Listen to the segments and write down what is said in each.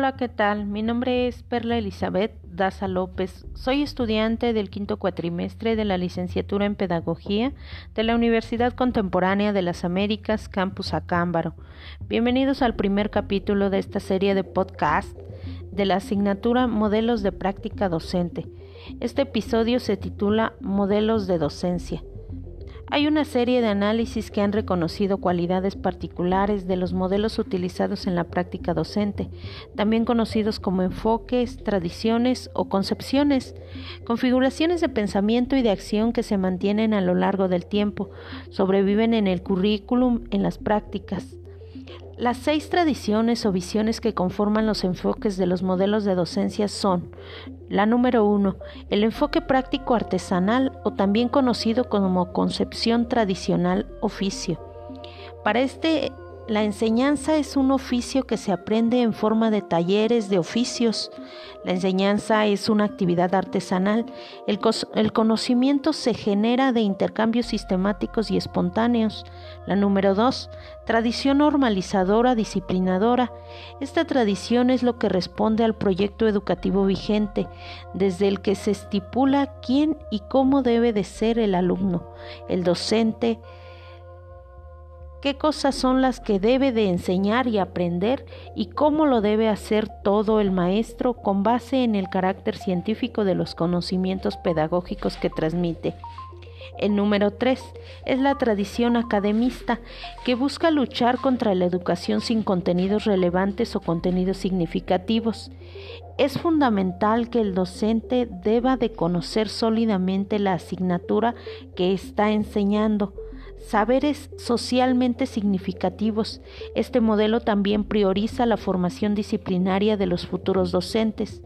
Hola, ¿qué tal? Mi nombre es Perla Elizabeth Daza López. Soy estudiante del quinto cuatrimestre de la licenciatura en Pedagogía de la Universidad Contemporánea de las Américas, Campus Acámbaro. Bienvenidos al primer capítulo de esta serie de podcast de la asignatura Modelos de Práctica Docente. Este episodio se titula Modelos de Docencia. Hay una serie de análisis que han reconocido cualidades particulares de los modelos utilizados en la práctica docente, también conocidos como enfoques, tradiciones o concepciones, configuraciones de pensamiento y de acción que se mantienen a lo largo del tiempo, sobreviven en el currículum, en las prácticas. Las seis tradiciones o visiones que conforman los enfoques de los modelos de docencia son la número uno, el enfoque práctico artesanal o también conocido como concepción tradicional oficio. Para este la enseñanza es un oficio que se aprende en forma de talleres de oficios. La enseñanza es una actividad artesanal. El, conocimiento se genera de intercambios sistemáticos y espontáneos. La número dos, tradición normalizadora, disciplinadora. Esta tradición es lo que responde al proyecto educativo vigente, desde el que se estipula quién y cómo debe de ser el alumno, el docente, qué cosas son las que debe de enseñar y aprender y cómo lo debe hacer todo el maestro con base en el carácter científico de los conocimientos pedagógicos que transmite. El número 3 es la tradición academista que busca luchar contra la educación sin contenidos relevantes o contenidos significativos. Es fundamental que el docente deba de conocer sólidamente la asignatura que está enseñando, Saberes socialmente significativos. Este modelo también prioriza la formación disciplinaria de los futuros docentes.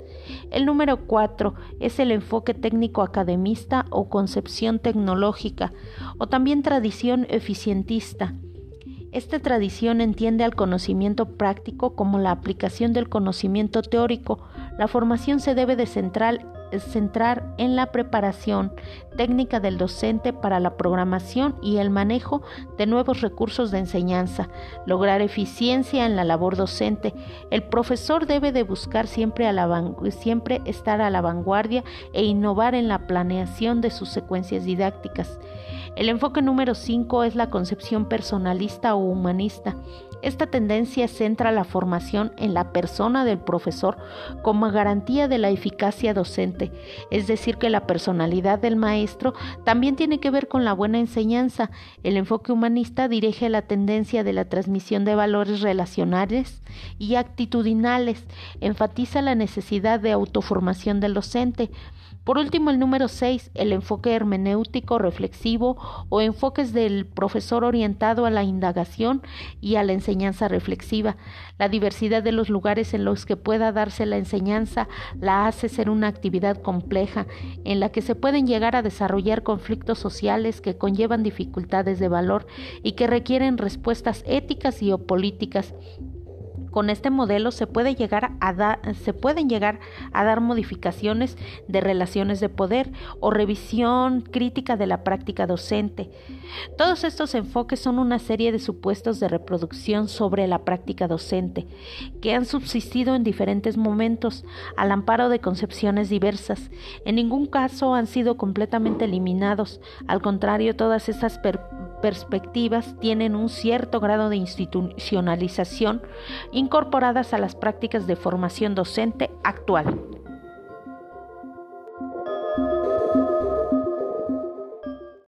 El número cuatro es el enfoque técnico academista o concepción tecnológica, o también tradición eficientista. Esta tradición entiende al conocimiento práctico como la aplicación del conocimiento teórico. La formación se debe de centrar, centrar en la preparación técnica del docente para la programación y el manejo de nuevos recursos de enseñanza, lograr eficiencia en la labor docente. El profesor debe de buscar siempre, a la siempre estar a la vanguardia e innovar en la planeación de sus secuencias didácticas. El enfoque número 5 es la concepción personalista o humanista. Esta tendencia centra la formación en la persona del profesor como garantía de la eficacia docente, es decir, que la personalidad del maestro también tiene que ver con la buena enseñanza. El enfoque humanista dirige la tendencia de la transmisión de valores relacionales y actitudinales, enfatiza la necesidad de autoformación del docente, por último, el número 6, el enfoque hermenéutico reflexivo o enfoques del profesor orientado a la indagación y a la enseñanza reflexiva. La diversidad de los lugares en los que pueda darse la enseñanza la hace ser una actividad compleja en la que se pueden llegar a desarrollar conflictos sociales que conllevan dificultades de valor y que requieren respuestas éticas y o políticas con este modelo se, puede llegar a se pueden llegar a dar modificaciones de relaciones de poder o revisión crítica de la práctica docente. Todos estos enfoques son una serie de supuestos de reproducción sobre la práctica docente, que han subsistido en diferentes momentos al amparo de concepciones diversas. En ningún caso han sido completamente eliminados, al contrario, todas estas perspectivas tienen un cierto grado de institucionalización incorporadas a las prácticas de formación docente actual.